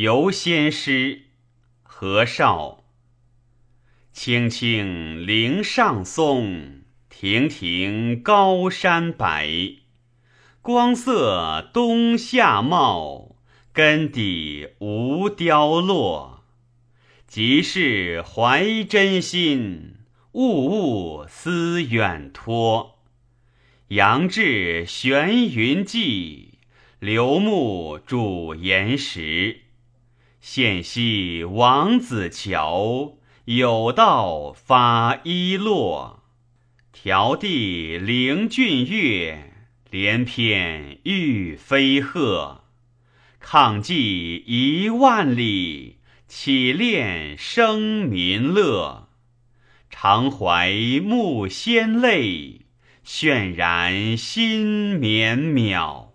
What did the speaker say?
游仙诗，何绍。青青岭上松，亭亭高山白。光色冬夏茂，根底无凋落。即是怀真心，物物思远托。杨志悬云际，刘牧主岩石。现兮王子乔，有道发衣落。迢递凌俊月，连翩玉飞鹤。抗击一万里，岂恋生民乐？常怀慕先泪。泫然心绵渺。